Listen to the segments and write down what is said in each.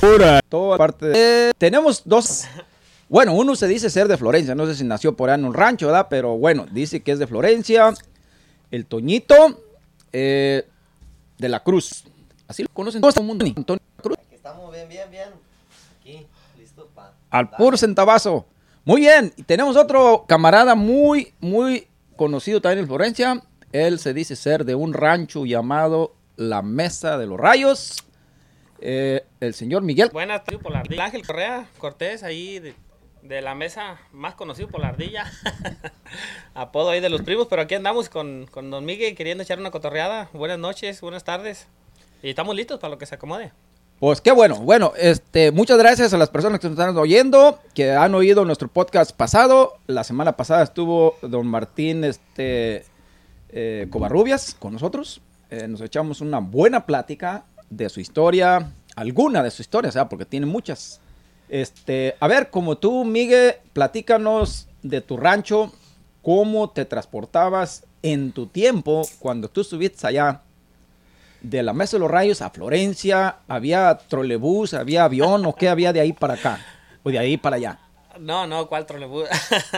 Pura. Toda parte de- Eh, tenemos dos. Bueno, uno se dice ser de Florencia. No sé si nació por ahí en un rancho, ¿verdad? Pero bueno, dice que es de Florencia. El Toñito eh, de la Cruz. Así lo conocen todo el mundo. Antonio Cruz. Aquí estamos bien, bien, bien. Al puro centavazo. Muy bien. Y tenemos otro camarada muy, muy conocido también en Florencia. Él se dice ser de un rancho llamado La Mesa de los Rayos. Eh, el señor Miguel. Buenas, tribu por la ardilla. Ángel Correa Cortés, ahí de, de la mesa más conocido por la ardilla. Apodo ahí de los primos, pero aquí andamos con, con Don Miguel queriendo echar una cotorreada. Buenas noches, buenas tardes. Y estamos listos para lo que se acomode. Pues qué bueno. Bueno, este, muchas gracias a las personas que nos están oyendo, que han oído nuestro podcast pasado. La semana pasada estuvo don Martín este, eh, Covarrubias con nosotros. Eh, nos echamos una buena plática de su historia, alguna de su historia, o sea, porque tiene muchas. Este, a ver, como tú, Miguel, platícanos de tu rancho, cómo te transportabas en tu tiempo cuando tú estuviste allá de la Mesa de los Rayos a Florencia, había trolebús, había avión o qué había de ahí para acá o de ahí para allá. No, no, ¿cuál trolebús?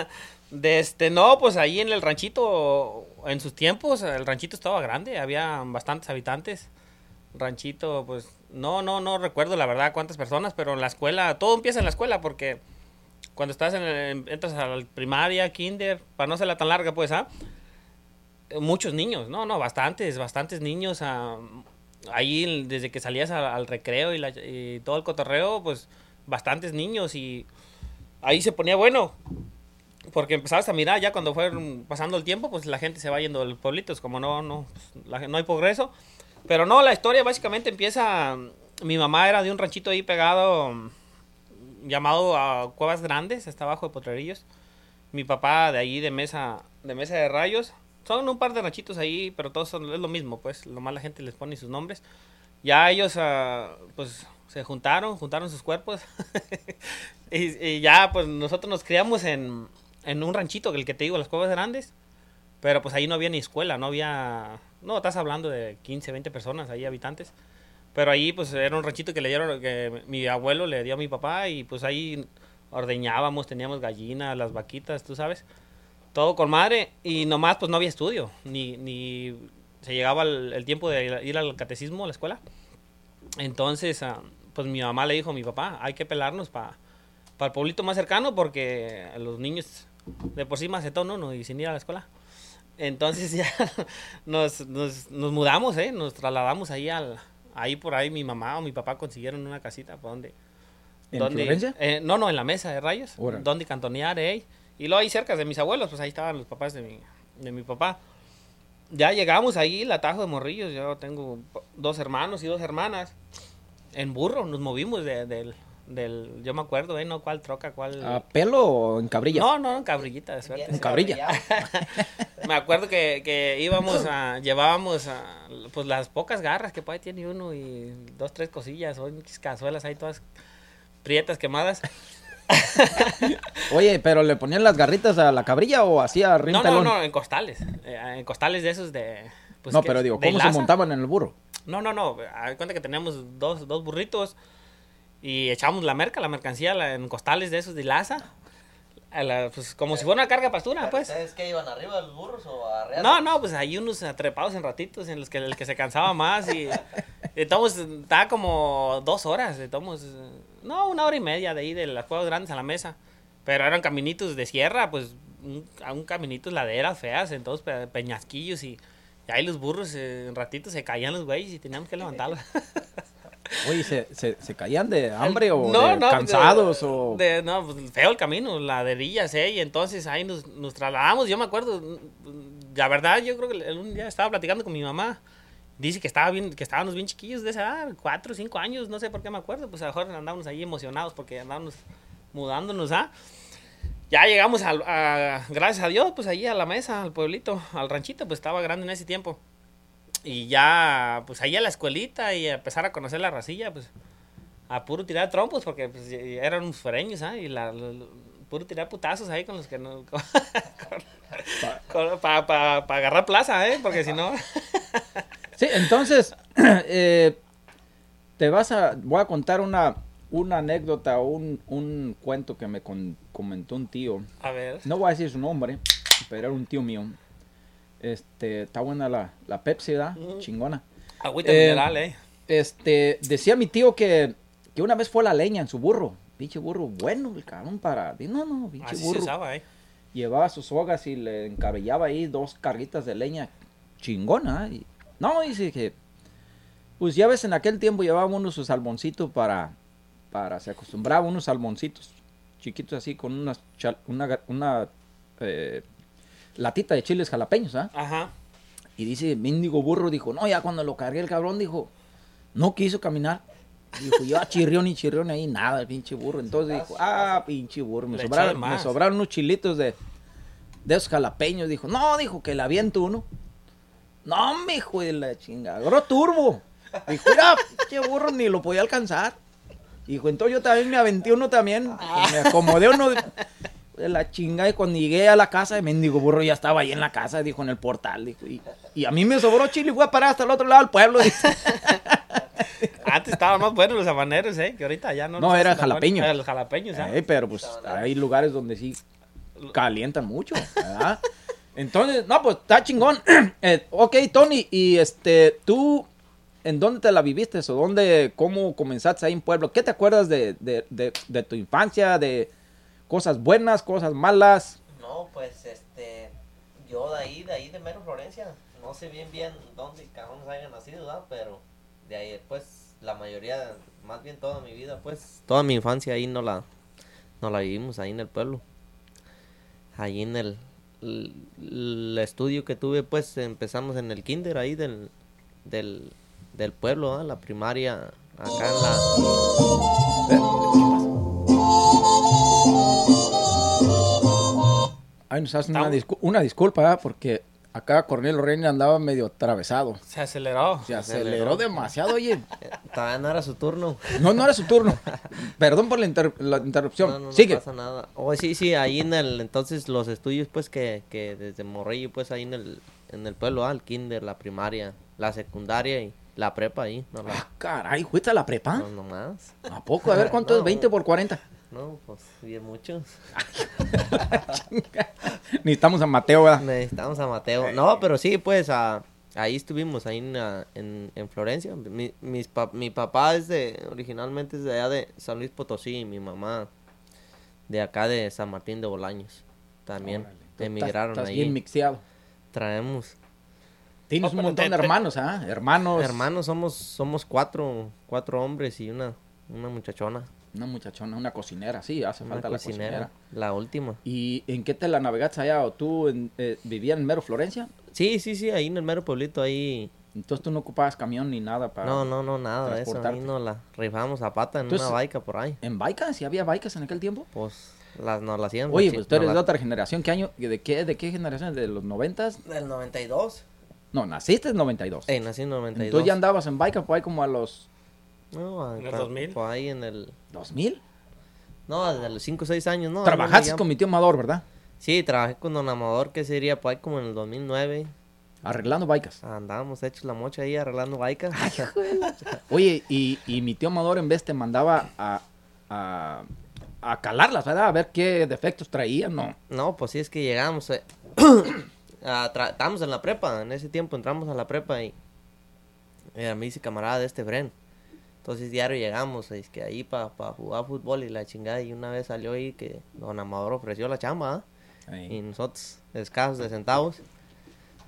de este, no, pues ahí en el ranchito, en sus tiempos, el ranchito estaba grande, había bastantes habitantes. Ranchito, pues, no, no, no recuerdo la verdad cuántas personas, pero en la escuela, todo empieza en la escuela porque cuando estás en el- entras a la primaria, kinder, para no hacerla tan larga, pues, ¿ah? Muchos niños, no, no, bastantes, bastantes niños. ah, ahí desde que salías al, al recreo y, la- y todo el cotorreo, pues bastantes niños y ahí se ponía bueno. Porque empezabas a mirar ya cuando fue pasando el tiempo, pues la gente se va yendo de los pueblitos, como no, no, la- no hay progreso. Pero no, la historia básicamente empieza, mi mamá era de un ranchito ahí pegado llamado a Cuevas Grandes, está abajo de Potrerillos. Mi papá de ahí de mesa, de mesa de rayos. Son un par de ranchitos ahí, pero todos son, es lo mismo, pues, lo más la gente les pone sus nombres. Ya ellos, ah, pues, se juntaron, juntaron sus cuerpos. y, y ya, pues, nosotros nos criamos en, en un ranchito, el que te digo, las Cuevas Grandes. Pero pues ahí no había ni escuela, no había... No, estás hablando de 15, 20 personas ahí, habitantes. Pero ahí pues era un ranchito que le dieron, que mi abuelo le dio a mi papá y pues ahí ordeñábamos, teníamos gallinas, las vaquitas, tú sabes. Todo con madre y nomás pues no había estudio, ni, ni se llegaba el, el tiempo de ir al catecismo a la escuela. Entonces, ah, pues mi mamá le dijo a mi papá, hay que pelarnos para el pueblito más cercano porque los niños de por sí macetón uno y sin ir a la escuela. Entonces ya nos, nos, nos mudamos, ¿eh? Nos trasladamos ahí al... Ahí por ahí mi mamá o mi papá consiguieron una casita por donde... ¿En donde- eh, no, no, en la mesa de rayos. Donde cantonear, ¿eh? Y luego ahí cerca de mis abuelos, pues ahí estaban los papás de mi, de mi papá. Ya llegamos ahí, el atajo de morrillos. Yo tengo dos hermanos y dos hermanas. En burro nos movimos de- del, del... Yo me acuerdo, ¿eh? No, cuál troca, cuál... ¿A pelo o en cabrilla? No, no, en cabrillita de suerte. En cabrilla. Me acuerdo que, que íbamos a, llevábamos a, pues las pocas garras que ahí tiene uno y dos, tres cosillas, o cazuelas ahí todas prietas, quemadas. Oye, pero le ponían las garritas a la cabrilla o hacía No, no, no, en costales, eh, en costales de esos de... pues, no, que- pero digo, ¿cómo se montaban en el burro? No, no, no, cuenta que teníamos dos, dos burritos y echamos la merca, la mercancía la- en costales de esos de laza. pues como si fuera una carga pastura, pues. ¿Ustedes qué iban arriba de los burros o arriba? No, no, pues hay unos atrepados en ratitos en los que el que se cansaba más y estamos estaba como dos horas, estamos no, una hora y media de ahí de las cuevas grandes a la mesa, pero eran caminitos de sierra, pues un, un caminitos laderas feas, entonces pe- peñasquillos y, y ahí los burros eh, en ratitos se caían los güeyes y teníamos que levantarlos. Oye, ¿se, se, se caían de hambre o No, de no, cansados de- o...? de- no, pues, feo el camino, laderillas, ¿eh? Y entonces ahí nos, nos trasladamos. Yo me acuerdo, mm, la verdad, yo creo que el- un día estaba platicando con mi mamá. Dice que estaba bien, que estábamos bien chiquillos de esa edad, cuatro o cinco años, no sé por qué me acuerdo. Pues a lo mejor andábamos ahí emocionados porque andábamos mudándonos, ¿ah? Ya llegamos al- a, gracias a Dios, pues ahí a la mesa, al pueblito, al ranchito, pues estaba grande en ese tiempo. Y ya, pues ahí a la escuelita y a empezar a conocer la racilla, pues a puro tirar trompos, porque pues, eran unos foreños, ¿ah? Y la, la- la- puro tirar putazos ahí con los que no... Para agarrar plaza, ¿eh? Porque si no... Sí, entonces, eh, te vas a, voy a contar una, una anécdota o un, un cuento que me con- comentó un tío. A ver. No voy a decir su nombre, pero era un tío mío. Este, está buena la, la Pepsi, ¿verdad? Mm. Chingona. Agüita Eh, mineral, ¿eh? Este, decía mi tío que, que una vez fue a la leña en su burro. Pinche burro bueno, el cabrón para. No, no, pinche Así se burro. usaba, ¿eh? Llevaba sus sogas y le encabellaba ahí dos carguitas de leña chingona. Y, no, dice que. Pues ya ves, en aquel tiempo llevaba uno sus salmoncitos para. para se acostumbraba unos salmoncitos chiquitos así con una, ga- una eh, latita de chiles jalapeños, ¿ah? Ajá. Y dice, mendigo burro, dijo, no, ya cuando lo cargué el cabrón, dijo, no quiso caminar. Dijo, yo chirrión ni chirrión ahí, nada, el pinche burro. Entonces dijo, ah, pinche burro, me sobraron, me sobraron unos chilitos de, de esos jalapeños. Dijo, no, dijo, que le aviento uno. No, me hijo de la chingada, agarró turbo. Dijo, mira, pinche burro, ni lo podía alcanzar. Dijo, entonces yo también me aventé uno también. Dijo, me acomodé uno de, de la chingada y cuando llegué a la casa, el mendigo burro ya estaba ahí en la casa, dijo, en el portal. Dijo, y, y a mí me sobró chile y fue a parar hasta el otro lado del pueblo. Antes estaban más buenos los habaneros, ¿eh? Que ahorita ya no. No, era jalapeño. Era los jalapeños, ¿ah? Eh, pero pues hay lugares donde sí calientan mucho, ¿verdad? Entonces, no, pues está chingón. Eh, ok, Tony, y este, tú, ¿en dónde te la viviste o dónde, cómo comenzaste ahí en Pueblo? ¿Qué te acuerdas de, de, de, tu infancia, de cosas buenas, cosas malas? No, pues este. Yo de ahí, de ahí de Mero Florencia. No sé bien bien dónde cabrones hayan nacido, ¿verdad? Pero de ahí, pues, la mayoría, más bien toda mi vida, pues. Toda mi infancia ahí no la, no la vivimos, ahí en el pueblo. Ahí en el, el, estudio que tuve, pues, empezamos en el kinder ahí del, del, del pueblo, ¿verdad? La primaria, acá en la. Ay, nos hacen una, discu- una disculpa, ¿verdad? porque acá Cornelio Reina andaba medio atravesado. Se aceleró. Se aceleró aceleró. demasiado, oye. Todavía no era su turno. No, no era su turno. Perdón por la, inter- la interrupción. No, no, no Sigue. pasa nada. Oh, sí, sí, ahí en el, entonces los estudios, pues, que, que desde Morrillo, pues, ahí en el, en el pueblo, ah, el kinder, la primaria, la secundaria y la prepa ahí, no, la, Ah, caray, ¿fuiste a la prepa? no, no más. ¿A poco? A ver, ¿cuánto es No. 20 por 40? No, pues, bien muchos. Necesitamos a Mateo, ¿verdad? Necesitamos a Mateo. No, pero sí, pues, a, ahí estuvimos, ahí en, en, en Florencia. Mi, mis pa- mi papá es de, originalmente es de allá de San Luis Potosí y mi mamá de acá de San Martín de Bolaños. También Órale, emigraron estás, estás ahí. bien mixeado. Traemos. Tienes Oh, un montón te- de hermanos, ¿ah? Hermanos. Hermanos, somos, somos cuatro, cuatro hombres y una, una muchachona. Una muchachona, una cocinera, sí, hace Una falta cocinera. la cocinera. La última. ¿Y en qué te la navegaste allá? ¿O tú en- eh, vivías en Mero Florencia? Sí, sí, sí, ahí en el mero pueblito, ahí. Entonces tú no ocupabas camión ni nada para... No, no, no, nada de eso. Ahí nos la rifamos a pata en Entonces- una baica por ahí. ¿En Baicas? ¿Sí había Baicas en aquel tiempo? Pues las nos la hacían. Oye, pues tú eres de la- otra generación. ¿Qué año? ¿De qué, de qué generación? ¿De los noventas? Del 92. No, naciste en 92. Eh, nací en 92. Entonces ya andabas en Baicas por ahí como a los No, ¿En el pa- 2000? Por ahí en el... 2000. No, desde los 5 o 6 años, ¿no? Trabajaste con mi tío Amador, ¿verdad? Sí, trabajé con Don Amador, que sería por ahí como en el 2009. Arreglando Baicas. Andábamos hechos la mocha ahí arreglando baicas. Oye, y, y mi tío Amador en vez te mandaba a, a, a calarlas, ¿verdad? A ver qué defectos traían, ¿no? No, pues sí es que llegamos. eh, estábamos en la prepa, en ese tiempo entramos a la prepa y era mi dice camarada de este Fren. Entonces diario llegamos, es que ahí para jugar fútbol y la chingada y una vez salió ahí que don Amador ofreció la chamba ¿ah? y nosotros escasos de centavos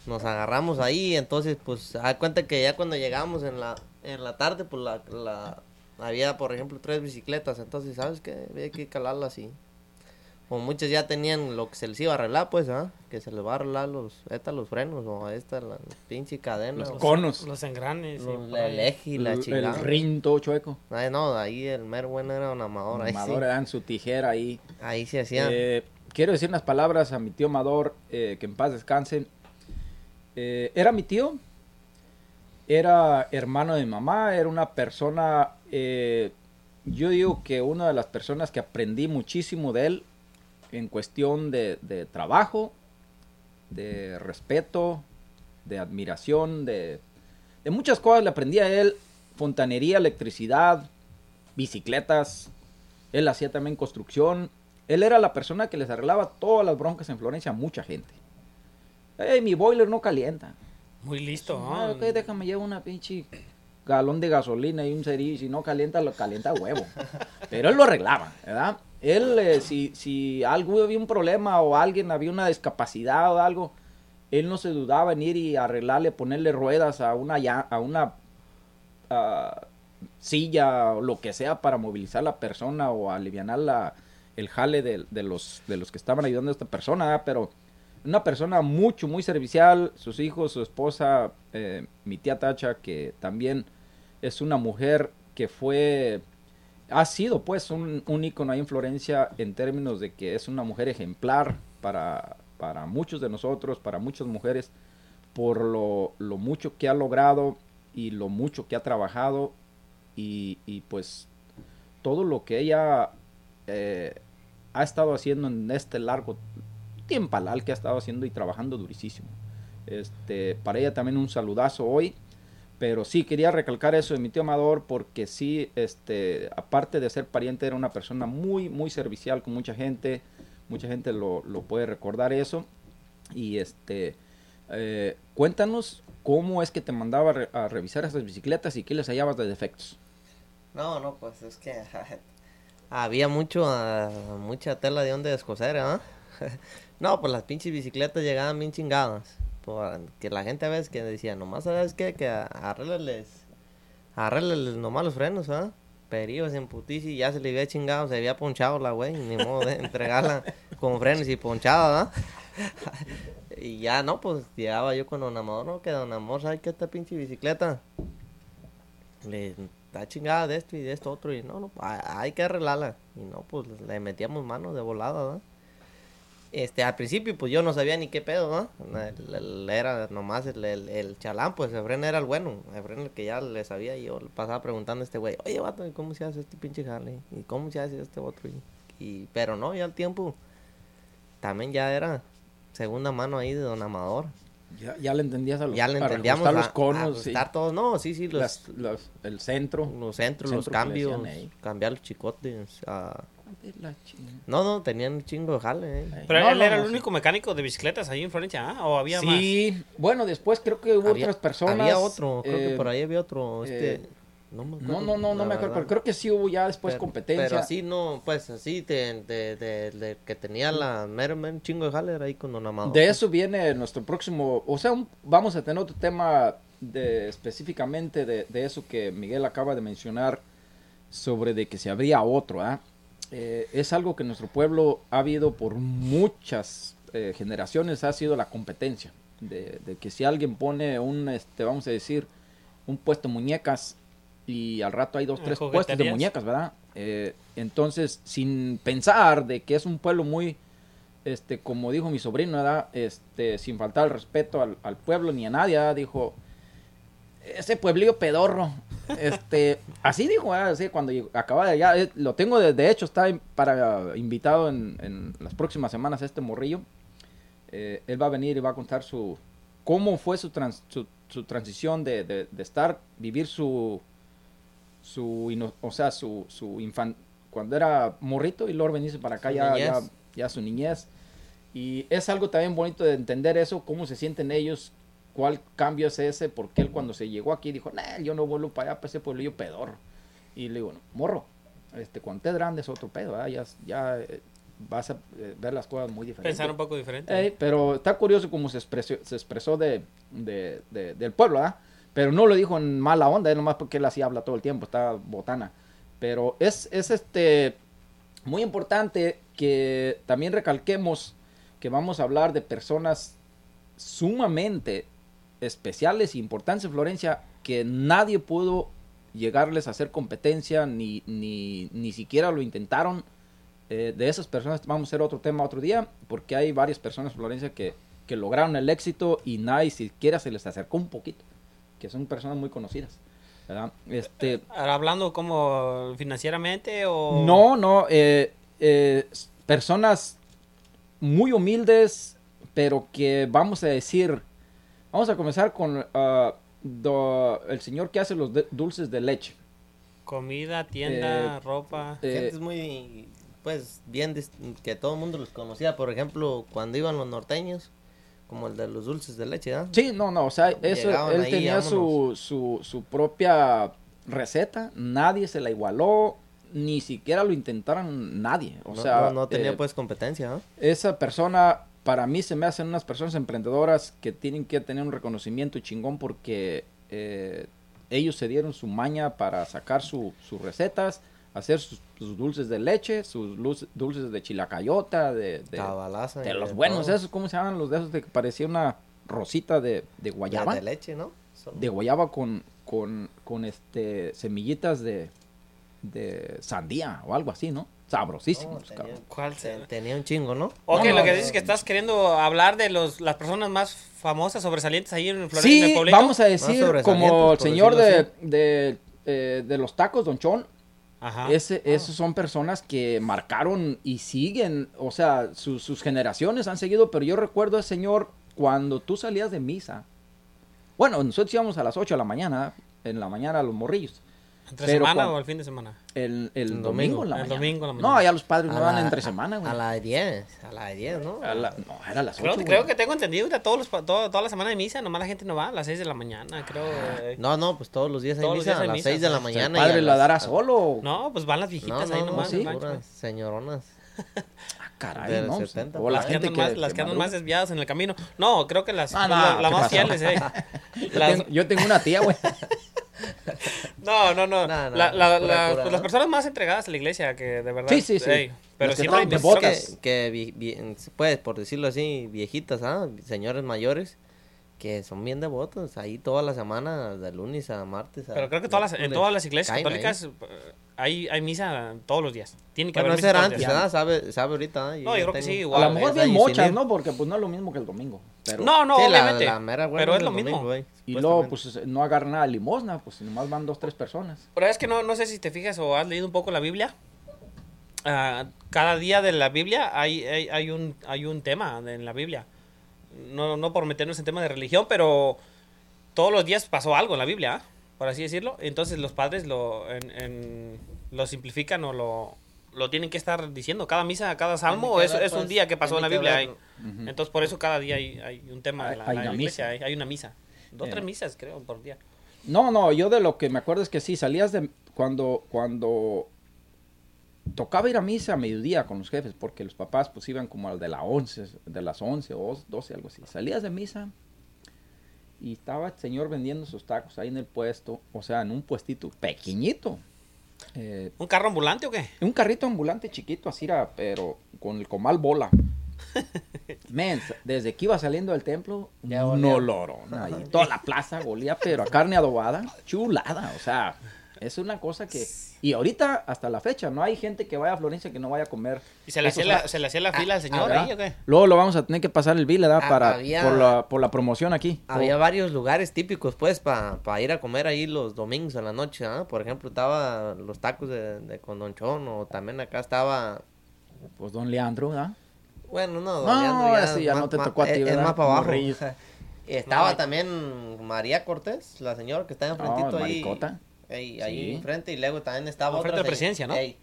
nos agarramos ahí entonces pues da cuenta que ya cuando llegamos en la en la tarde pues la, la había por ejemplo tres bicicletas entonces sabes que había que calarlas y como muchos ya tenían lo que se les iba a arreglar, pues, ¿ah? Que se les va a arreglar los, esta, los frenos, o esta, la pinche cadena. Los o conos. Los engranes. los- por el ahí. eje y la chingada. el rin todo chueco. Ay, no, ahí el mero bueno era un amador. Ahí, Amador sí, dan su tijera ahí. ahí se hacía. Eh, quiero decir unas palabras a mi tío Amador, eh, que en paz descanse. Eh, era mi tío, era hermano de mi mamá, era una persona eh, yo digo que una de las personas que aprendí muchísimo de él en cuestión de, de trabajo, de respeto, de admiración, de, de muchas cosas le aprendí a él. Fontanería, electricidad, bicicletas. Él hacía también construcción. Él era la persona que les arreglaba todas las broncas en Florencia a mucha gente. Ey, mi boiler no calienta. Muy listo, Ah, ¿no? ok, déjame llevar una pinche galón de gasolina y un cerillo. Si no calienta, lo calienta a huevo. Pero él lo arreglaba, ¿verdad? Él, eh, si, si algo había un problema o alguien había una discapacidad o algo, él no se dudaba en ir y arreglarle, ponerle ruedas a una, a una ah, silla o lo que sea para movilizar a la persona o aliviar la, el jale de, de los, de los que estaban ayudando a esta persona, ¿verdad? pero una persona mucho, muy servicial, sus hijos, su esposa, eh, mi tía Tacha, que también es una mujer que fue, ha sido pues un, un ícono ahí en Florencia en términos de que es una mujer ejemplar para, para muchos de nosotros, para muchas mujeres, por lo, lo mucho que ha logrado y lo mucho que ha trabajado y, y, pues todo lo que ella eh, ha estado haciendo en este largo tiempalal que ha estado haciendo y trabajando durísimo. Este, para ella también un saludazo hoy. Pero sí, quería recalcar eso de mi tío Amador porque sí, este, aparte de ser pariente, era una persona muy, muy servicial con mucha gente. Mucha gente lo, lo puede recordar eso. Y este, eh, cuéntanos cómo es que te mandaba a, re- a revisar esas bicicletas y qué les hallabas de defectos. No, no, pues es que había mucho, ah, mucha tela de donde descoser, ¿ah? no, pues las pinches bicicletas llegaban bien chingadas. Que la gente a veces que decía, nomás sabes qué, que arrégleles, arrégleles nomás los frenos, ¿ah? Pero ibas en putici y ya se le había chingado, se había ponchado la güey, ni modo de entregarla con frenos y ponchada, ¿ah? y ya no, pues llegaba yo con Don Amor, no, que Don Amor, ¿sabes qué esta pinche bicicleta? le da chingada de esto y de esto otro y no, no, ha- hay que arreglarla. Y no, pues le metíamos mano de volada, ¿verdad? Este, al principio, pues yo no sabía ni qué pedo, ¿no? El- era nomás el, el, chalán, pues Efren era el bueno. Efren el que ya le sabía y yo le pasaba preguntando a este güey, oye, vato, ¿y cómo se hace este pinche jale? ¿Y cómo se hace este otro? Y, y- pero no, ya al tiempo también ya era segunda mano ahí de Don Amador. Ya, ya le entendías a los, Ya le entendíamos a- los conos, a sí. todos, no, sí, sí, los, Las- los- el centro. los centros, los centro cambios, cambiar los chicotes. ah, la. No, no, tenían un chingo de jale. eh. Pero No, él no, era no, el sí. único mecánico de bicicletas ahí en Florencia, ¿ah? ¿O había más? Sí, bueno, después creo que hubo Había- otras personas. Había otro, creo que eh, por ahí había otro. Este, eh, no me No, acuerdo. no, no, no me acuerdo, pero creo que sí hubo ya después Pero- competencia. Pero así no, pues así de, de, de, de que tenía la mero, mero chingo de jale era ahí con Don Amado. De eso viene nuestro próximo, o sea, un- vamos a tener otro tema de, específicamente de, de eso que Miguel acaba de mencionar sobre de que se habría otro, ¿ah? Eh, es algo que en nuestro pueblo ha habido por muchas eh, generaciones, ha sido la competencia, de, de que si alguien pone un, este, vamos a decir, un puesto muñecas y al rato hay dos, Ah, tres puestos de muñecas, ¿verdad? Eh, entonces, sin pensar de que es un pueblo muy, este, como dijo mi sobrino, ¿verdad? Este, sin faltar el respeto al, al pueblo ni a nadie, ¿verdad? dijo, ese pueblillo pedorro, este, así dijo, ¿verdad? Así cuando acaba de allá, eh, lo tengo de, de hecho, está para invitado en, en las próximas semanas este morrillo, Eh, él va a venir y va a contar su, cómo fue su, trans- su, su transición de, de- de estar, vivir su, su, o sea, su, su infan, cuando era morrito y luego venirse para acá ya, ya, su niñez. Y es algo también bonito de entender eso, cómo se sienten ellos, cuál cambio es ese, porque él cuando se llegó aquí dijo, nah, yo no vuelvo para allá, para ese pueblillo pedorro. Y le digo, no, morro, este, cuando estés grande es otro pedo, ¿verdad? ya, ya eh, vas a eh, ver las cosas muy diferentes. Pensar un poco diferente. Ey, pero está curioso cómo se expresó, se expresó de, de- de- del pueblo, ¿ah? Pero no lo dijo en mala onda, es nomás porque él así habla todo el tiempo, está botana. Pero es, es este muy importante que también recalquemos que vamos a hablar de personas sumamente especiales e importantes en Florencia que nadie pudo llegarles a hacer competencia ni, ni, ni siquiera lo intentaron. Eh, de esas personas vamos a hacer otro tema otro día, porque hay varias personas en Florencia que, que lograron el éxito y nadie siquiera se les acercó un poquito, que son personas muy conocidas. ¿verdad? Este, Hablando como financieramente o... no, no, eh, eh, personas muy humildes, pero que vamos a decir, vamos a comenzar con do- el señor que hace los de- dulces de leche. Comida, tienda, Eh, ropa. Gente es muy, pues, bien, que todo el mundo los conocía. Por ejemplo, cuando iban los norteños, como el de los dulces de leche, ¿ah? Sí, no, no, o sea, eso, Llegaban él ahí, tenía su, su, su propia receta, nadie se la igualó, ni siquiera lo intentaron nadie, o no, sea, no, no tenía, eh, pues, competencia, ¿ah? esa persona, para mí se me hacen unas personas emprendedoras que tienen que tener un reconocimiento chingón porque eh, ellos se dieron su maña para sacar su- sus recetas, hacer sus, sus dulces de leche, sus luz- dulces de chilacayota, de, los de buenos, todo. esos, ¿cómo se llaman los de esos de que parecía una rosita de, de Ya guayaba? De leche, ¿no? Son- de guayaba con, con, con este semillitas de, de sandía o algo así, ¿no? No, Sabrosísimos, tenía, cabrón. ¿Cuál se- tenía un chingo, ¿no? Ok, No, lo que dices es que estás queriendo hablar de los, las personas más famosas, sobresalientes ahí en Florida, en Sí, el pueblito. vamos a decir, como el señor de, de, eh, de los tacos, Don Chon, Ajá. ese, esos son personas que marcaron y siguen, o sea, sus- sus generaciones han seguido, pero yo recuerdo al señor cuando tú salías de misa. Bueno, nosotros íbamos a las 8 de la mañana, en la mañana a los morrillos. ¿Entre pero semana cuando- o el fin de semana? El, el El domingo, domingo, la el mañana. domingo la No, mañana. ya los padres no van entre semana, güey. A la de 10, a la de 10, ¿no? A la- no, era a las 8, Creo, güey. creo que tengo entendido que todos los, pa- todo- toda la semana de misa, nomás la gente no va a las 6 de la mañana, creo. eh. No, no, pues todos los días hay Todos misa, días a las misa, 6 de la mañana. ¿El padre la las- dará solo? No, pues van las No, viejitas no, ahí no, nomás. sí. rancho. puras señoronas. Ah, caray, no. 70 o la Las que andan, que, más, las que andan más desviadas en el camino. No, creo que las, Ah, no, la- las ¿qué más pasó? fieles, eh. Yo, Las- tengo, yo tengo una tía, güey. No, no, no. No, no, La- la- pura la- cura, ¿no? las personas más entregadas a la iglesia, que de verdad. Sí, sí, sí. ey, pero siempre hay devotas. que, que pues, por decirlo así, viejitas, ¿ah? Señores mayores que son bien devotos. Ahí toda la semana, de lunes a martes. a Pero creo que todas las, en todas las iglesias católicas eh, hay, hay misa todos los días. Tiene que Bueno, haber misa todos antes. Sabe, sabe ahorita. ¿ah? No, yo creo que sí, A lo mejor bien mochas. ¿no? Porque pues no es lo mismo que el domingo. Pero, No, no, Sí, la- obviamente. la mera pero es lo domingo, mismo. Y luego, pues no agarran nada de limosna, pues nomás van dos, tres personas. Pero es que no, no sé si te fijas o has leído un poco la Biblia. Ah, cada día de la Biblia hay, hay, hay un, hay un tema en la Biblia. No, no por meternos en tema de religión, pero todos los días pasó algo en la Biblia, ¿ah? por así decirlo. Entonces los padres lo, en- en- lo simplifican o lo, lo tienen que estar diciendo. Cada misa, cada salmo es, es un pues, día que pasó en la Biblia. Entonces por eso cada día hay, hay un tema Hay- en la, hay la una iglesia, misa. hay, hay una misa. Dos, Eh. tres misas creo por día. No, no, yo de lo que me acuerdo es que sí, salías de... Cuando, cuando tocaba ir a misa a mediodía con los jefes, porque los papás pues iban como al de, la 11, de las 11 o 12, algo así. Salías de misa y estaba el señor vendiendo sus tacos ahí en el puesto, o sea, en un puestito pequeñito. Eh, ¿Un carro ambulante o qué? un carrito ambulante chiquito, así era, pero con el comal bola. Men, desde que iba saliendo del templo, Ya un olía. olorón ahí. Toda la plaza olía, pero a carne adobada, chulada. O sea, es una cosa que... Y ahorita, hasta la fecha, no hay gente que vaya a Florencia que no vaya a comer. ¿Y se le, hacía la, se le hacía la fila al señor ¿verdad? ahí o qué? Luego lo vamos a tener que pasar el bill, ¿verdad? Ah, Para, había- por, la, por la promoción aquí. Había varios lugares típicos, pues, para ir a comer ahí los domingos en la noche, ¿ah? Por ejemplo, estaba los tacos de, de con Don Chon, o también acá estaba... Pues don Leandro, ¿verdad? Bueno, no, No, Don Leandro ese ya no te tocó a ti, es- Es ¿verdad? más para abajo. Estaba No. también María Cortés, la señora que está enfrentito No, ahí. maricota. Ey, ahí enfrente, y luego también estaba Enfrente otra de presidencia, ¿no? ey,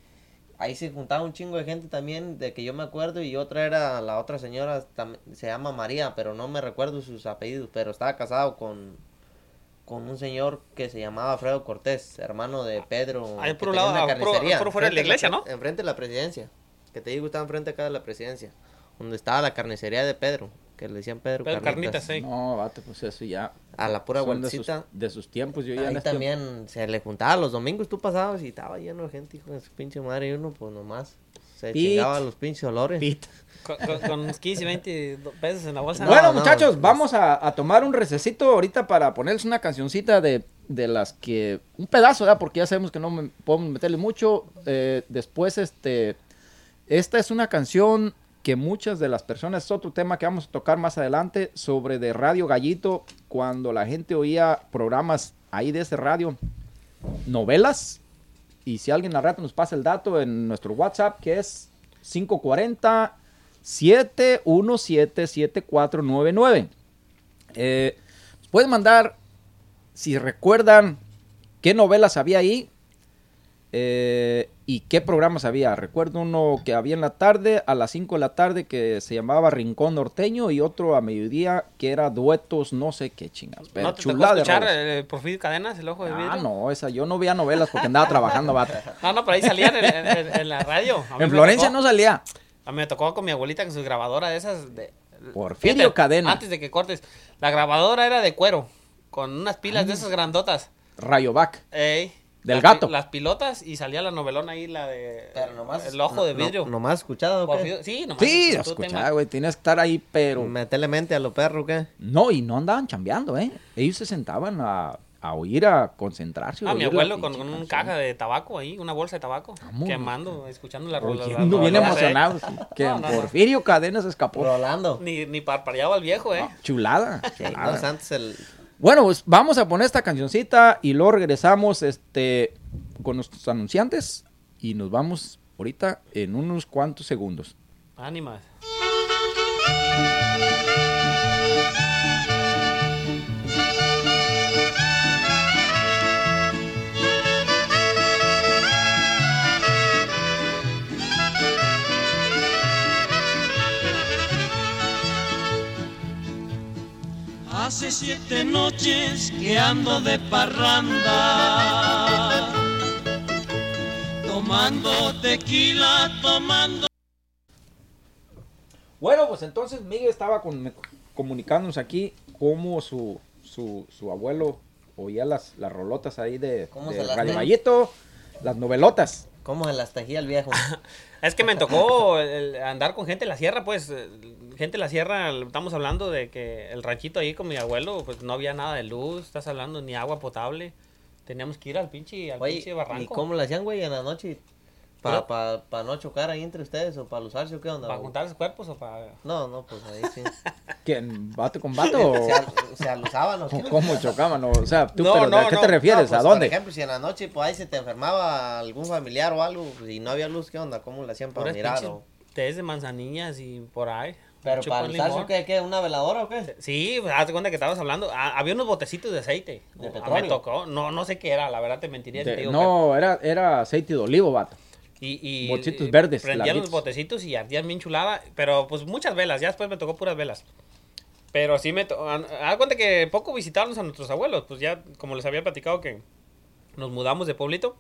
ahí se juntaba un chingo de gente también, de que yo me acuerdo, y otra era la otra señora, se llama María, pero no me recuerdo sus apellidos, pero estaba casado con, con un señor que se llamaba Alfredo Cortés, hermano de Pedro. Ahí por un lado, una ah, puro fuera de la iglesia, ¿no? Enfrente de la presidencia, que te digo, estaba enfrente acá de la presidencia, donde estaba la carnicería de Pedro, que le decían Pedro, Pedro Carnitas. Carnitas, sí. No, bate, pues eso ya... A la pura son de bolsita. de sus tiempos. Yo ya Ahí este- también se le juntaba los domingos, tú pasabas y estaba lleno de gente, hijo de su pinche madre, y uno pues nomás se Pit. chingaba los pinches olores. Pit. Con, con- con unos 15, 20 do- pesos en la bolsa. No, bueno, no, muchachos, pues- vamos a, a tomar un recesito ahorita para ponerles una cancioncita de, de las que... Un pedazo, ¿verdad? Porque ya sabemos que no me- podemos meterle mucho. Eh, después, este... Esta es una canción que muchas de las personas... Es otro tema que vamos a tocar más adelante sobre de Radio Gallito. Cuando la gente oía programas ahí de ese radio. novelas. Y si alguien al rato nos pasa el dato en nuestro WhatsApp, que es 540 717 7499. Eh, pueden mandar, si recuerdan, qué novelas había ahí eh, y qué programas había. Recuerdo uno que había en la tarde, a las 5 de la tarde, que se llamaba Rincón Norteño y otro a mediodía que era Duetos, no sé qué chingas. Pero ¿No te chulada de escuchar rolas. eh, Porfirio Cadenas, El Ojo de Vidrio? Ah, no, esa yo no veía novelas porque andaba trabajando, vato. No, no, pero ahí salían en, en- en- en la radio. En Florencia tocó- no salía. A mí me tocó con mi abuelita con su grabadora de esas de... Porfirio Fíjate, Cadena. Antes de que cortes, la grabadora era de cuero, con unas pilas de esas grandotas. Rayovac. Ey, Del las gato. pi- las pilotas y salía la novelona ahí, la de... Pero nomás. El Ojo de no- Vidrio. No, nomás escuchado, ¿o qué? Sí, nomás. Sí, tú escucha, tengas- güey, tienes que estar ahí, pero... Metele mente a lo perro, ¿qué? No, y no andaban chambeando, ¿eh? Ellos se sentaban a, a oír, a concentrarse. Ah, a mi abuelo con, con una caja de tabaco ahí, una bolsa de tabaco, Vamos. quemando, escuchando la rola. Oyendo bien emocionados. Que No, no, no. Porfirio Cadenas escapó. Rolando. Ni, ni parpadeaba el viejo, ¿eh? Chulada. Sí, chulada. no, antes el. Bueno, pues vamos a poner esta cancioncita y luego regresamos este, con nuestros anunciantes y nos vamos ahorita en unos cuantos segundos. Ánimas. Hace siete noches que ando de parranda, tomando tequila, tomando Bueno, pues entonces Miguel estaba con- comunicándonos aquí cómo su, su, su abuelo oía las, las rolotas ahí de, ¿Cómo de las Radio? Vallito, las novelotas. ¿Cómo se las tejía el viejo? Es que me tocó el- andar con gente de la sierra, pues, eh, gente de la sierra, estamos hablando de que el ranchito ahí con mi abuelo, pues no había nada de luz, estás hablando ni agua potable. Teníamos que ir al pinche, al Oye, pinche ¿y barranco. cómo le hacían, güey, en la noche? ¿Para pa, pa no chocar ahí entre ustedes o para usarse o qué onda? ¿Para juntar los cuerpos o para...? No, no, pues ahí sí. ¿Quién? ¿Vato con vato? o- ¿Se, al- se alusaban o qué? ¿Cómo, chocaban? O sea, tú, No, pero no, ¿a qué no. te refieres? Pues, ¿A dónde? Por ejemplo, si en la noche pues ahí se te enfermaba algún familiar o algo pues, y no había luz, ¿qué onda? ¿Cómo le hacían para mirar? o- tés de manzanillas y por ahí. Pero para usarse qué, qué, una veladora o qué? Sí, pues, haz de cuenta que estabas hablando. ah, había unos botecitos de aceite. ¿De Ah, petróleo? Me tocó. No, no sé qué era, la verdad te mentiría. De- te digo no, era, era aceite de olivo, vato. Y, y Botecitos y verdes, Prendían los botecitos y ardían bien chulada. Pero pues muchas velas. Ya después me tocó puras velas. Pero sí me tocó. Haz cuenta que poco visitábamos a nuestros abuelos. Pues ya, como les había platicado, que nos mudamos de pueblito.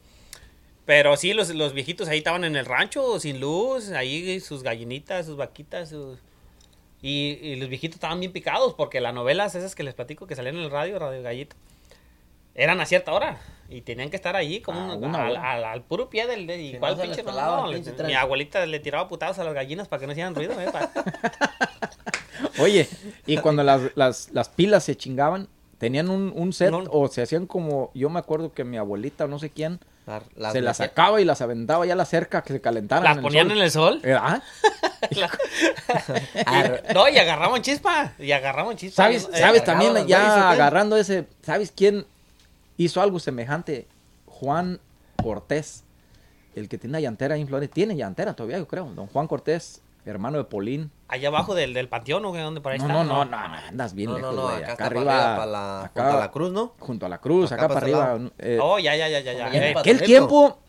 Pero sí, los, los viejitos ahí estaban en el rancho, sin luz, ahí sus gallinitas, sus vaquitas, sus... Y, y los viejitos estaban bien picados porque las novelas esas que les platico que salían en el radio, Radio Gallito, eran a cierta hora y tenían que estar allí como Ah, un- al, hora. al- al puro pie del... De, Si no, pinche, no, mi abuelita le tiraba putados a las gallinas para que no hicieran ruido, ¿eh? Oye, y cuando las, las, las pilas se chingaban, tenían un, un set o se hacían como, yo me acuerdo que mi abuelita o no sé quién, La- las se las sacaba y las aventaba ya la cerca que se calentaran. las en ponían en el sol. Eh, ¿ah? No, y agarraban chispa. Y agarraban chispa. ¿Sabes, Eh, ¿sabes cargaban también ya güeyes, ¿o qué? agarrando ese, ¿sabes quién hizo algo semejante? Juan Cortés, el que tiene una llantera en Flores, tiene llantera todavía, yo creo. Don Juan Cortés, hermano de Polín. Allá abajo del, del panteón, ¿o? ¿Dónde por ahí No, está? no, no, no, andas bien No, lejos, no, acá, Acá, está arriba, para, para la, acá, junto a la cruz, ¿no? junto a la cruz, Acá acá, para para arriba. eh, Oh, ya, ya, ya, ya. ya. En Eh, para- aquel tiempo,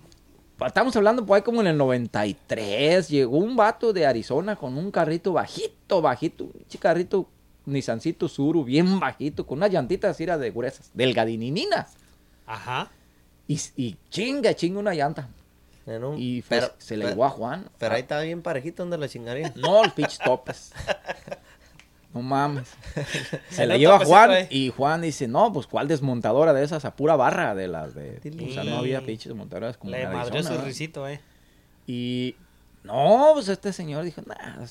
estamos hablando por ahí como en el 93, llegó un vato de Arizona con un carrito bajito, bajito, un carrito Nissancito Suru, bien bajito, con unas llantitas así era de gruesas, delgadinininas. Ajá. Y, y chinga, chinga una llanta. En un- Y fue- pero, se le pero- llevó a Juan. Pero ahí está bien parejito donde la chingaría. No, el pitch topes. No mames. Se la lleva a Juan ahí. y Juan dice, no, pues cuál desmontadora de esas a pura barra de las de... O sea, no había pinches desmontadoras como Le madrió su risito, eh. Y no, pues este señor dijo, nah,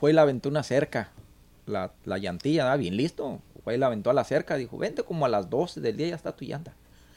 fue y la aventó una cerca. La, la llantilla, ¿verdad? bien listo. Fue y la aventó a la cerca. Dijo, vente como a las 12 del día, ya está tu llanta.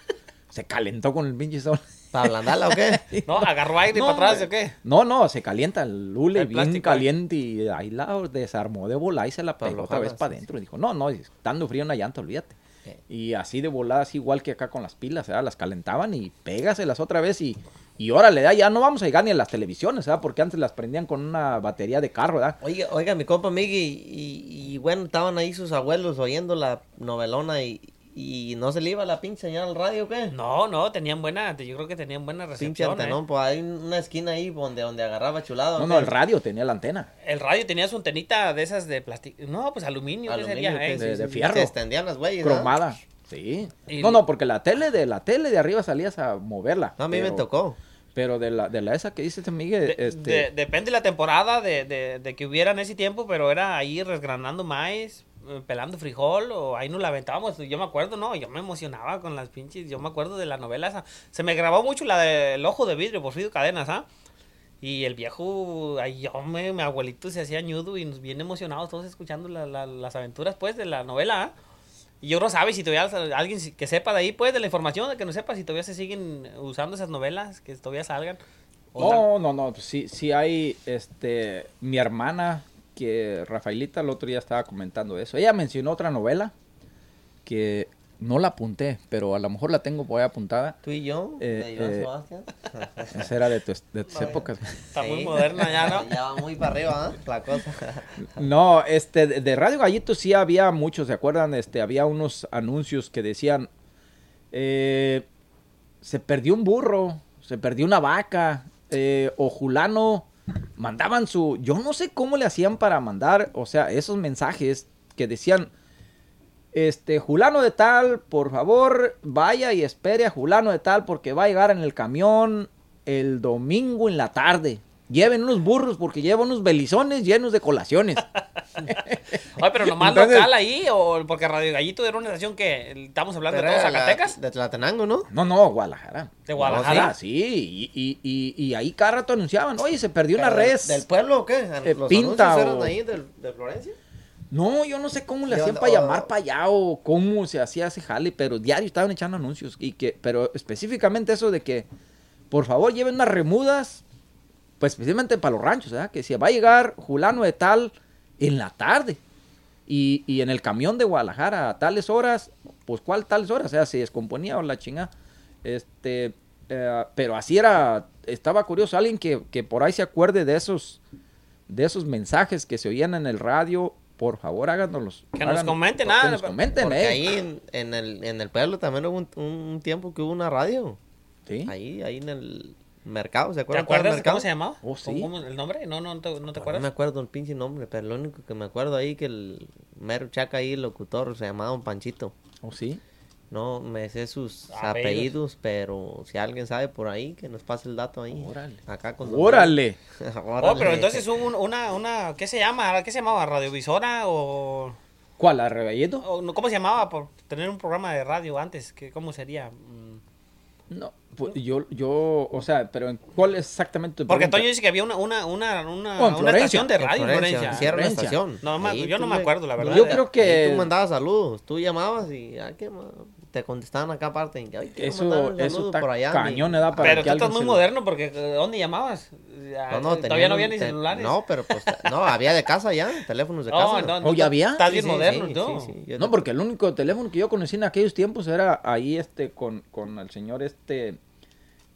Se calentó con el pinche sol. ¿Para ablandarla o qué? No, agarró aire No, para atrás, güey. ¿o qué? No, no, se calienta el hule El bien plástico, caliente y ahí la desarmó de volar y se la pegó otra vez para sí, adentro. Y dijo, no, no, estando frío una llanta, olvídate. Sí. Y así de voladas, igual que acá con las pilas, ¿verdad? Las calentaban y pégaselas otra vez y, y órale, ya no vamos a llegar ni a las televisiones, ¿verdad? Porque antes las prendían con una batería de carro, ¿verdad? Oiga, oiga, mi compa Miggy, y, y bueno, estaban ahí sus abuelos oyendo la novelona y, y no se le iba la pinche señal al radio, ¿o ¿qué? No, no, tenían buena, yo creo que tenían buena Pinche recepción. ¿eh? antenón, pues hay una esquina ahí donde, donde agarraba chulado. No, ¿o no, el radio tenía la antena. El radio tenía su antenita de esas de plástico. No, pues aluminio, ¿qué sería? ¿qué? eh? de- de fierro. Se extendían las güeyes, ¿no? Sí. No, no, porque la tele de la tele de arriba salías a moverla. No, a mí me tocó. Pero de la, de la esa que dice este Miguel, De- este, de- depende de la temporada de, de, de que hubiera en ese tiempo, pero era ahí resgranando maíz, eh, pelando frijol, o ahí nos la aventábamos. Yo me acuerdo, no, yo me emocionaba con las pinches. Yo me acuerdo de la novela esa. Se me grabó mucho la del Ojo de Vidrio, por Cadenas, ¿ah? Y el viejo, ahí yo, me, mi abuelito se hacía ñudo y nos bien emocionados todos escuchando la- la- las aventuras, pues, de la novela, ¿ah? Y yo no sabe si todavía alguien que sepa de ahí, pues, de la información, de que no sepa si todavía se siguen usando esas novelas, que todavía salgan. No, no, no, pues sí, sí hay, este, mi hermana, que Rafaelita el otro día estaba comentando eso. Ella mencionó otra novela que no la apunté, pero a lo mejor la tengo por ahí apuntada. Tú y yo, Eh, de Joan eh, Sebastián. Esa era de, tus- de tus épocas. Está muy Sí. moderna ya, ¿no? Ya va muy para arriba, ¿eh? La cosa. No, este, de de Radio Gallito sí había muchos, ¿se acuerdan? Este, había unos anuncios que decían, eh, se perdió un burro, se perdió una vaca, eh, o Julano, mandaban su, yo no sé cómo le hacían para mandar, o sea, esos mensajes que decían, este, Julano de tal, por favor, vaya y espere a Julano de tal porque va a llegar en el camión el domingo en la tarde. Lleven unos burros porque lleva unos belizones llenos de colaciones. Oye, pero nomás Entonces- local ahí, o porque Radio Gallito era una estación que estamos hablando de todos la- Zacatecas. De Tlatenango, ¿no? No, no, Guadalajara. De Guadalajara. Sí, y, y, y, y ahí cada rato anunciaban, oye, se perdió una res. ¿Del pueblo o qué? Eh, ¿Los pinta anuncios eran o- ahí del- de Florencia? No, yo no sé cómo le ¿De hacían para Oh. llamar para allá o cómo se hacía ese jale, pero diario estaban echando anuncios. y que Pero específicamente eso de que, por favor, lleven unas remudas, pues especialmente para los ranchos, ¿verdad? Que si va a llegar Julano de tal en la tarde. Y, y en el camión de Guadalajara a tales horas, pues ¿cuál tales horas? O sea, se descomponía o la chinga. Este, eh, pero así era, estaba curioso, alguien que, que por ahí se acuerde de esos, de esos mensajes que se oían en el radio, por favor háganoslos. Que nos comenten, que ah, nos comenten, Porque eh. ahí en, en el, en el pueblo también hubo un, un tiempo que hubo una radio. Sí. Ahí, ahí en el mercado, ¿se ¿Te acuerdan? acuerdas del de cómo mercado? se llamaba? Oh, sí. ¿Cómo- ¿El nombre? No, no, no te, no te No me acuerdas. acuerdo el pinche nombre, pero lo único que me acuerdo ahí que el mero chaca ahí, el locutor, se llamaba Don Panchito. ¿Oh, sí? No me sé sus Apellidos. apellidos, pero si alguien sabe por ahí, que nos pase el dato ahí. Órale. Acá con ¡Órale! Oh, Órale. pero entonces hubo un- una, una, ¿qué se llama? ¿Qué se llamaba? ¿Radiovisora o, ¿Cuál? ¿La Rebellito? o no, cómo se llamaba por tener un programa de radio antes? ¿Qué, ¿Cómo sería? Mm. No, pues yo, yo, o sea, pero ¿en ¿cuál es exactamente tu Porque? Toño dice que había una, una, una, una, Oh, en una estación de radio en Florencia, una Florencia. estación. No, me- Ahí yo no me acuerdo, la verdad. Yo creo que- ahí tú mandabas saludos, tú llamabas y ah, ¿qué te contestaban acá aparte. y que, "Ay, Eso, eso está por allá, cañón, mi-". ¿verdad? Para Pero que tú estás muy se- moderno porque ¿de ¿dónde llamabas? Ya, No, no, todavía no había ni te- celulares. No, pero pues, no, había de casa ya, teléfonos de No, casa. no, ¿Oh, ya había? Estás Sí, bien sí, moderno, sí, ¿no? sí, sí, yo No, te- porque el único teléfono que yo conocí en aquellos tiempos era ahí, este, con, con el señor, este,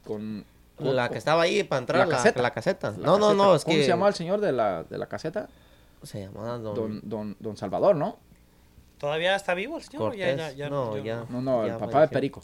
con... La que estaba ahí para entrar, La la, caseta. la caseta. la no, no, no, es ¿Cómo que... se llamaba el señor de la, de la caseta? Se llamaba Don, Don, don, don Salvador, ¿no? ¿Todavía está vivo el señor? Ya, ya, ya, no, ya- ya. No, no, el papá de. Perico.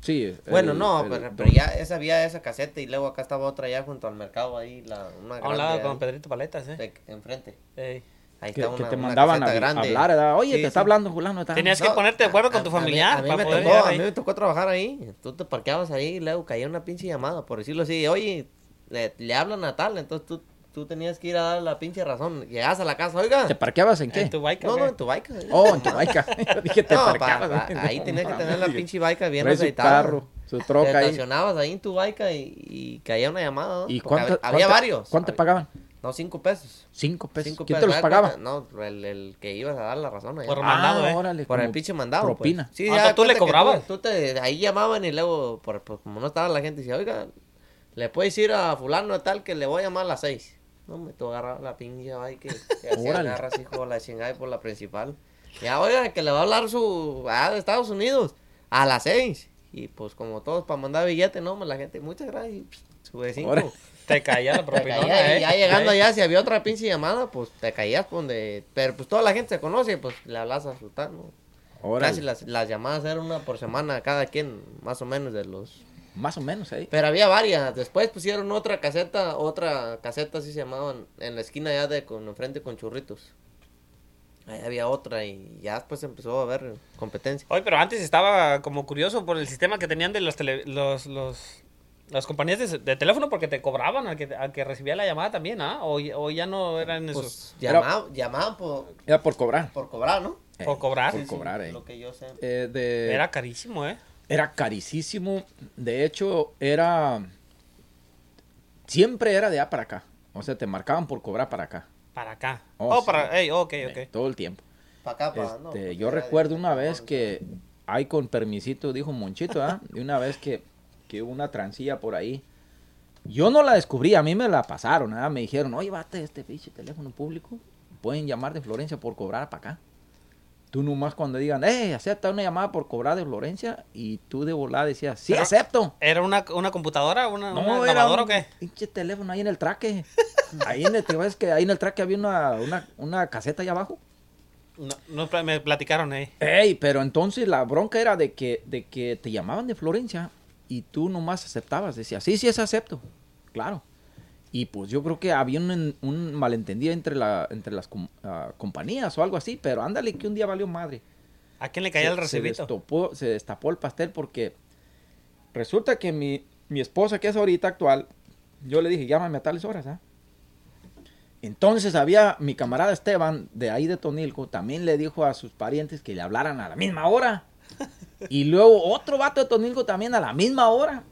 Sí. Bueno, el- no, el pero, pero ya esa, había esa caseta y luego acá estaba otra ya junto al mercado ahí, la, una A un lado con Pedrito Paletas, ¿eh? de- enfrente. Ey. Ahí Que, está que una, te una mandaban a, caseta a grande. hablar, ¿verdad? Oye, Sí, te está hablando Julano. está- Tenías que No, ponerte de acuerdo con tu a mí- familiar A mí, para me tocó, a mí me tocó trabajar ahí. Tú te parqueabas ahí y luego caía una pinche llamada, por decirlo así. Oye, le, le hablan a tal, entonces tú, tú tenías que ir a dar la pinche razón. Llegabas a la casa, oiga. ¿Te parqueabas en qué? En tu bike, No, ¿o no, en tu bike. Oh, en tu baica. Dije, te No, pa- parqueabas. pa- ahí tenías que tener la pinche bike bien aceitada. carro, su Te troca ahí. estacionabas ahí en tu bike y, y caía una llamada. ¿no? ¿Y cuánto, hab- Había cuánto- varios. ¿Cuánto te pagaban? No, cinco pesos. Cinco pesos. Cinco ¿Quién pesos. te los ¿sabes pagaba? No, el, el que ibas a dar la razón allá. Por Por, mandado, ah, ¿eh? órale. el pinche mandado. pues. Propina. Sí, Ah, ya ¿tú le cobrabas? Tú, te, ahí llamaban y luego, por, por- como no estaba la gente, decía, oiga, le puedes ir a fulano tal que le voy a llamar a las seis. No, me tú agarrabas la pinche bike que, que así agarras, hijo, la chingada y por la principal. Ya, oiga, que le va a hablar su. Ah, de Estados Unidos. A las seis. Y pues, como todos para mandar billete, no, la gente, muchas gracias. y, pss, Sube cinco. Ahora. Te caía la propinona, y ¿eh? ya llegando allá, si había otra pinche llamada, pues te caías por donde. Pero pues toda la gente se conoce, pues le hablas a Sultán, ¿no? Órale. Casi las, las llamadas eran una por semana, cada quien, más o menos de los. Más o menos, ¿eh? Pero había varias. Después pusieron otra caseta, otra caseta así se llamaban, en la esquina ya de con enfrente con churritos. Ahí había otra y ya después empezó a haber competencia. Oye, pero antes estaba como curioso por el sistema que tenían de los tele- los, los las compañías de, de teléfono porque te cobraban al que, al que recibía la llamada también, ¿ah? O, o ya no eran esos Pues Era- llamaban, llamaban por, Era por cobrar. por cobrar, ¿no? por cobrar. Por cobrar, eh. Lo que yo sé. Eh, de- Era carísimo, ¿eh? Era carísimo. De hecho, era. Siempre era de A para acá. O sea, te marcaban por cobrar para acá. Para acá. Oh, Oh, sí. para... Ey, ok, Eh, ok. todo el tiempo. Para acá, para. Este, no, pues, yo recuerdo de- una vez que. Hay con permisito, dijo Monchito, ¿ah? De una vez que, que hubo una transilla por ahí. Yo no la descubrí, a mí me la pasaron, ¿ah? Me dijeron, oye, bate este pinche teléfono público. Pueden llamar de Florencia por cobrar para acá. Tú nomás cuando digan, eh, acepta una llamada por cobrar de Florencia. Y tú de volada decías, sí, Pero- acepto. ¿Era una, una computadora? ¿Una, una No, era grabadora un o qué? pinche teléfono ahí en el traque. ahí en el, ¿te acuerdas que ahí en el traque había una, una, una caseta allá abajo? No, no, me platicaron, ¿eh? Ey, pero entonces la bronca era de que, de que te llamaban de Florencia y tú nomás aceptabas. Decías, sí, sí, es acepto. Claro. Y pues yo creo que había un, un malentendido entre, la, entre las com- ah, compañías o algo así, pero ándale que un día valió madre. ¿A quién le caía el se recibito? destapó, se destapó el pastel porque resulta que mi, mi esposa, que es ahorita actual, yo le dije, llámame a tales horas, ¿ah? Entonces había mi camarada Esteban, de ahí de Tonilco, también le dijo a sus parientes que le hablaran a la misma hora. Y luego otro vato de Tonilco también a la misma hora.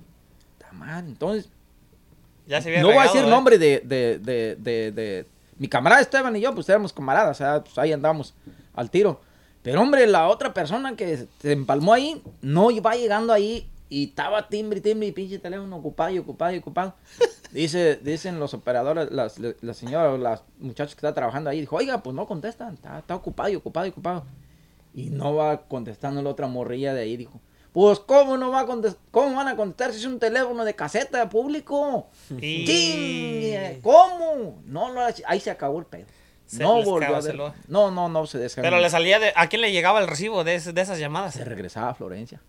Entonces, Ya se había no voy a decir ¿eh? nombre de, de, de, de, Mi camarada Esteban y yo, pues éramos camaradas, o sea, pues ahí andamos al tiro. Pero hombre, la otra persona que se empalmó ahí, no iba llegando ahí y estaba timbre, timbre y pinche teléfono ocupado y ocupado y ocupado. Dice, dicen los operadores, las, las señoras, las muchachas que están trabajando ahí, dijo, oiga, pues no contestan, está, está ocupado y ocupado y ocupado. Y no va contestando la otra morrilla de ahí, dijo. Pues, ¿cómo no va a contestar? ¿Cómo van a contestar si es un teléfono de caseta público? Y- ¡Chingue! ¿Cómo? No, no, ahí se acabó el pedo. Se no volvió a ver. No, no, no se descargó. Pero le salía de... ¿A quién le llegaba el recibo de, de esas llamadas? Se regresaba a Florencia.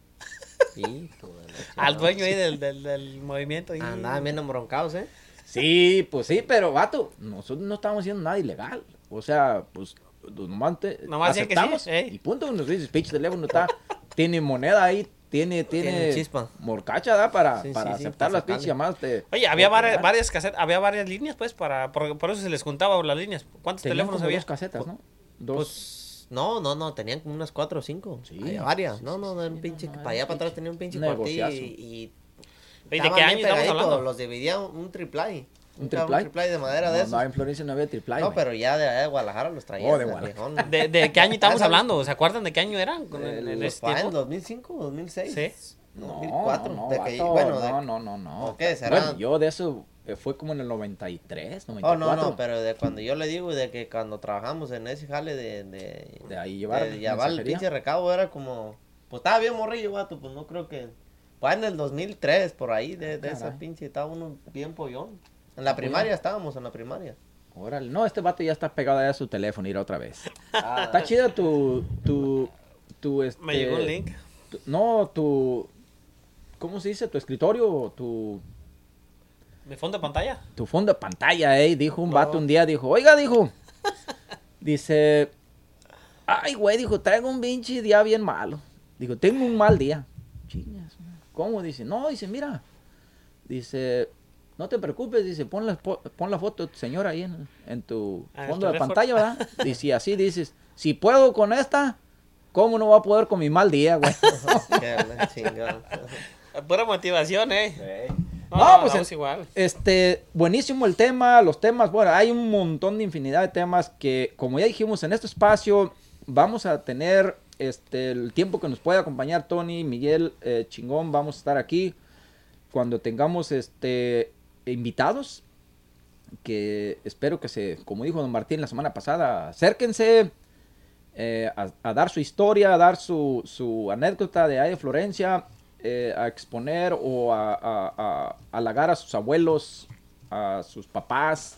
Hijo de la Al dueño ahí del, del, del movimiento. ahí. Andaban bien embroncados, ¿eh? Sí, pues sí, pero vato, nosotros no estamos haciendo nada ilegal. O sea, pues nomás, te- Nomás decían que sí, aceptamos ¿eh? y punto. Nos dices, pinche teléfono está, tiene moneda ahí, tiene, tiene, Tiene chispa. morcacha, ¿da? Para, Sí, para sí, aceptar las pinches llamadas. de- Oye, había varias, varias casetas, había varias líneas, pues, para, por, por eso se les juntaba las líneas. ¿Cuántos Tenían teléfonos había? dos casetas, ¿no? Dos. Pues, no, no, no, tenían como unas cuatro o cinco. Sí. Había varias. Sí, No, no, era un pinche, no, no, para allá para atrás tenía un pinche cuartillo y, y ¿De qué año estamos hablando? Los dividía un, un triplay. ¿Un triplay? triplay de madera de no, esos. no, en Florencia no había triple. No, pero ya de allá de Guadalajara los traían. Oh, de Guadalajara. ¿De, de qué año estamos Ah, hablando? ¿Se acuerdan de qué año eran? Con- El- en, en Pues ese fue en tiempo? 2005, 2006. Sí. No, 2004. no, de vato, que- bueno, de- no, no, no, no. ¿O qué será? Bueno, yo de eso eh, fue como en el 93, 94. Oh, no, no, pero de cuando yo le digo de que cuando trabajamos en ese jale de... De, De ahí llevar de llevar el pinche recabo era como... Pues estaba bien morrillo, vato, pues no creo que... Fue en el 2003, por ahí, de, de esa pinche, estaba uno bien pollón. En la primaria estábamos, en la primaria. Órale, no, este vato ya está pegado ya a su teléfono, ir otra vez. Ah, Está chido tu, tu, tu, este... Me llegó un link. tu- no, tu, ¿cómo se dice? Tu escritorio, tu, ¿Mi fondo de pantalla? tu fondo de pantalla, eh. Dijo un vato un día, dijo, oiga, dijo, dice, ay, güey, dijo, traigo un pinche día bien malo. Dijo, tengo un mal día. Chingas, ¿cómo? Dice, no, dice, mira, dice, no te preocupes, dice, pon la, po- pon la foto de tu señora ahí en, en tu Ah, fondo de pantalla, ¿verdad? Dice, así dices, si puedo con esta, ¿cómo no va a poder con mi mal día, güey? Pura motivación, ¿eh? No, No, pues, en- igual. Este, buenísimo el tema, los temas, bueno, hay un montón de infinidad de temas que, como ya dijimos, en este espacio vamos a tener este, el tiempo que nos puede acompañar Tony, Miguel, eh, Chingón, vamos a estar aquí cuando tengamos este, invitados, que espero que se, como dijo don Martín la semana pasada, acérquense, eh, a, a dar su historia, a dar su, su anécdota de ahí de Florencia, eh, a exponer o a, a- a halagar a sus abuelos, a sus papás.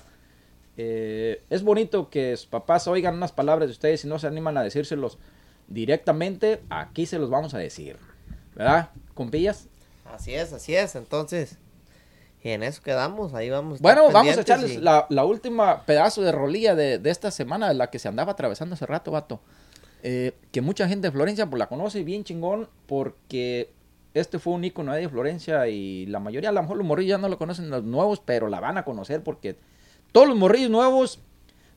Eh, es bonito que sus papás oigan unas palabras de ustedes y no se animan a decírselos directamente. Aquí se los vamos a decir. ¿Verdad, compillas? Así es, así es. Entonces, y en eso quedamos. Ahí vamos. Bueno, vamos a echarles y- la, la última pedazo de rolilla de, de esta semana, la que se andaba atravesando hace rato, vato. Eh, que mucha gente de Florencia pues la conoce bien chingón porque este fue un ícono ahí de Florencia y la mayoría, a lo mejor los morrillos ya no lo conocen los nuevos, pero la van a conocer porque todos los morrillos nuevos,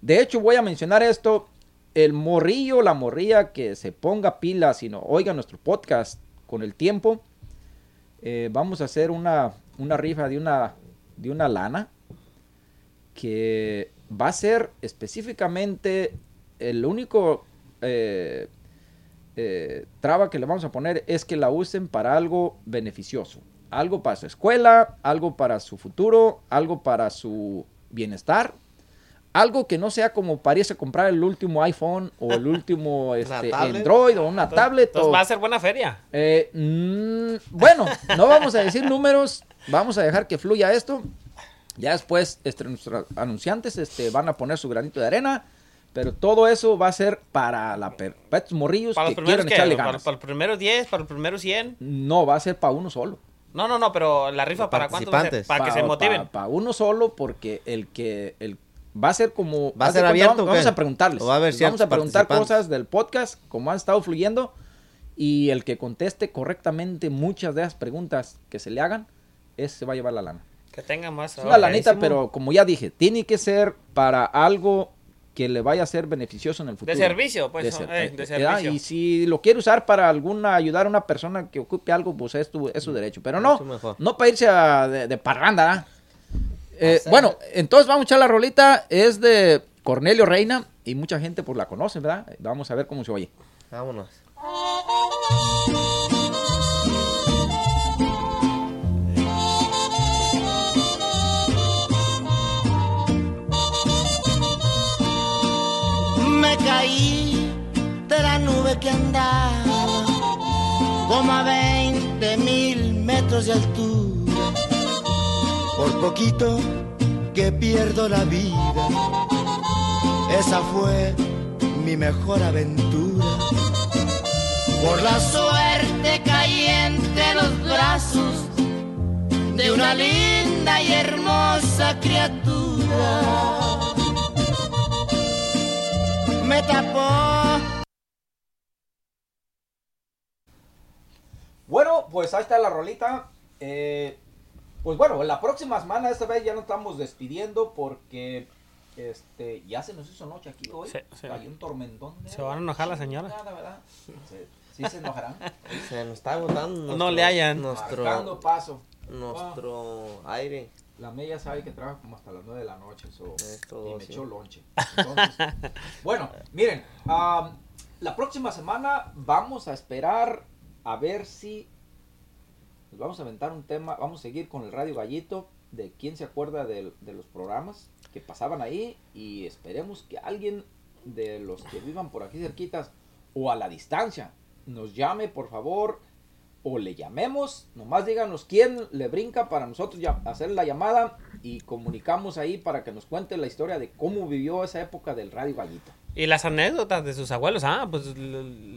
de hecho voy a mencionar esto, el morrillo, la morrilla que se ponga pilas y no oiga nuestro podcast con el tiempo, eh, vamos a hacer una, una rifa de una, de una lana que va a ser específicamente el único eh, eh, traba que le vamos a poner es que la usen para algo beneficioso. Algo para su escuela, algo para su futuro, algo para su bienestar. Algo que no sea como parece comprar el último iPhone o el último este. Android o una tablet. Entonces o- va a ser buena feria. eh, mm, bueno, no vamos a decir números, vamos a dejar que fluya esto. Ya después este, nuestros anunciantes este, van a poner su granito de arena, pero todo eso va a ser para, la per- para estos morrillos Para los que primeros quieran que echarle para, ganas. para los primeros 10, para los primeros 100. No, va a ser para uno solo. No, no, no, pero la rifa Los para cuántos va a ser? participantes. Para que se motiven. Para uno solo, porque el que el, va a ser como... ¿Va a ser abierto Vamos, a preguntarles. ¿O va a haber vamos a preguntar cosas del podcast, como han estado fluyendo, y el que conteste correctamente muchas de esas preguntas que se le hagan, ese se va a llevar la lana. Que tengan más. Es una Ok. lanita, pero como ya dije, tiene que ser para algo que le vaya a ser beneficioso en el futuro. De servicio, pues. De, eh, ser- de eh, ¿verdad? servicio. Y si lo quiere usar para alguna ayudar a una persona que ocupe algo, pues es, tu- es su derecho. Pero no, no para irse a- de, de parranda. ¿verdad? Eh, bueno, entonces vamos a echar la rolita. Es de Cornelio Reina y mucha gente pues la conoce, ¿verdad? Vamos a ver cómo se oye. Vámonos. Me caí de la nube que andaba como a 20 mil metros de altura. Por poquito que pierdo la vida. Esa fue mi mejor aventura. Por la suerte caí entre los brazos de una linda y hermosa criatura me tapó. Bueno, pues ahí está la rolita. Eh, pues bueno, la próxima semana, esta vez ya nos estamos despidiendo porque este ya se nos hizo noche aquí hoy. Sí, sí. Hay un tormentón. de Se van a enojar las señoras. sí se enojarán. Se nos está agotando. No nuestro- le hallan. Marcando Nuestro, paso. nuestro aire. La media sabe que trabaja como hasta las 9 de la noche. so, Esto, y me sí. echó lonche. Entonces, bueno, miren, am, la próxima semana vamos a esperar a ver si nos vamos a aventar un tema. Vamos a seguir con el Radio Gallito. De quién se acuerda del- de, los programas que pasaban ahí. Y esperemos que alguien de los que vivan por aquí cerquitas o a la distancia nos llame, por favor. O le llamemos, nomás díganos quién le brinca para nosotros ya hacer la llamada y comunicamos ahí para que nos cuente la historia de cómo vivió esa época del Radio Gallito. Y las anécdotas de sus abuelos, ah, pues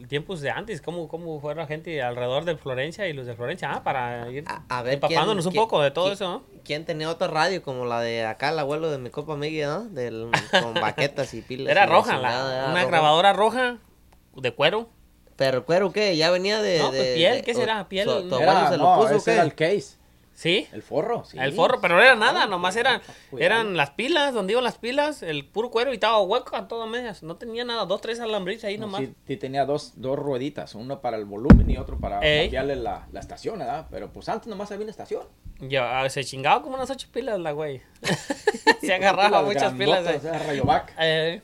tiempos de antes, cómo, cómo fue la gente alrededor de Florencia y los de Florencia, ah, para ir A, a ver, empapándonos quién- un quién- poco de todo quién- eso, ¿no? ¿Quién tenía otra radio como la de acá, el abuelo de mi copa Miguel, ¿no? Del, con baquetas y pilas. Era y roja, la, era una roja. grabadora roja de cuero. Pero cuero, ¿qué? Ya venía de... No, pues, de- piel, de- ¿qué será? Piel, ¿Tu, tu abuelo Era, se lo no, puso ese qué? era el case, Sí, el forro. sí. el forro, pero no era nada, nomás eran, eran las pilas, donde iban las pilas, el puro cuero y estaba hueco a todas medias. No tenía nada, dos, tres alambritos ahí No, nomás. sí, sí tenía dos, dos rueditas, uno para el volumen y otro para cambiarle la, la estación, ¿verdad? Pero pues antes nomás había una estación. Ya, se chingaba como unas ocho pilas la güey. se agarraba muchas pilas. eh. Rayovac. Eh,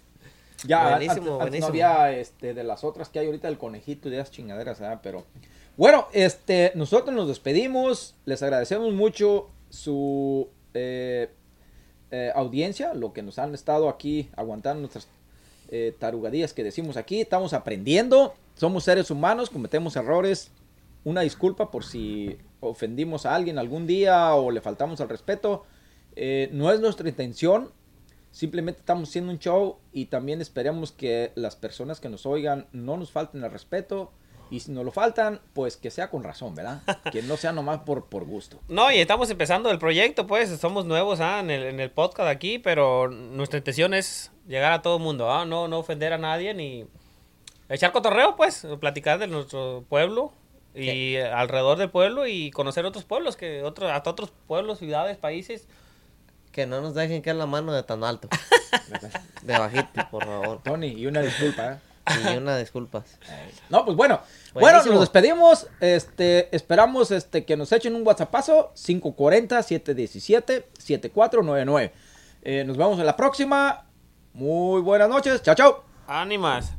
Ya, Buenísimo, antes, antes buenísimo. no había este, de las otras que hay ahorita, el conejito y de esas chingaderas, ¿verdad? Pero bueno, este, nosotros nos despedimos, les agradecemos mucho su eh, eh, audiencia, lo que nos han estado aquí aguantando nuestras eh, tarugadías que decimos aquí. Estamos aprendiendo, somos seres humanos, cometemos errores. Una disculpa por si ofendimos a alguien algún día o le faltamos al respeto. Eh, no es nuestra intención, simplemente estamos haciendo un show y también esperamos que las personas que nos oigan no nos falten el respeto. Y si nos lo faltan, pues que sea con razón, ¿verdad? Que no sea nomás por, por gusto. No, y estamos empezando el proyecto, pues somos nuevos ah, en, el, en el podcast aquí, pero nuestra intención es llegar a todo el mundo, ah, no, no ofender a nadie ni echar cotorreo, pues, platicar de nuestro pueblo y alrededor del pueblo y conocer otros pueblos, que otros, hasta otros pueblos, ciudades, países. Que no nos dejen caer la mano de tan alto. de bajito, por favor. Tony, y una disculpa, ¿eh? Y una disculpas. No, pues bueno. Bueno, Buenísimo. nos despedimos. Este, esperamos este, que nos echen un WhatsAppazo 540-717-7499. Eh, nos vemos en la próxima. Muy buenas noches. Chao, chao. Ánimas.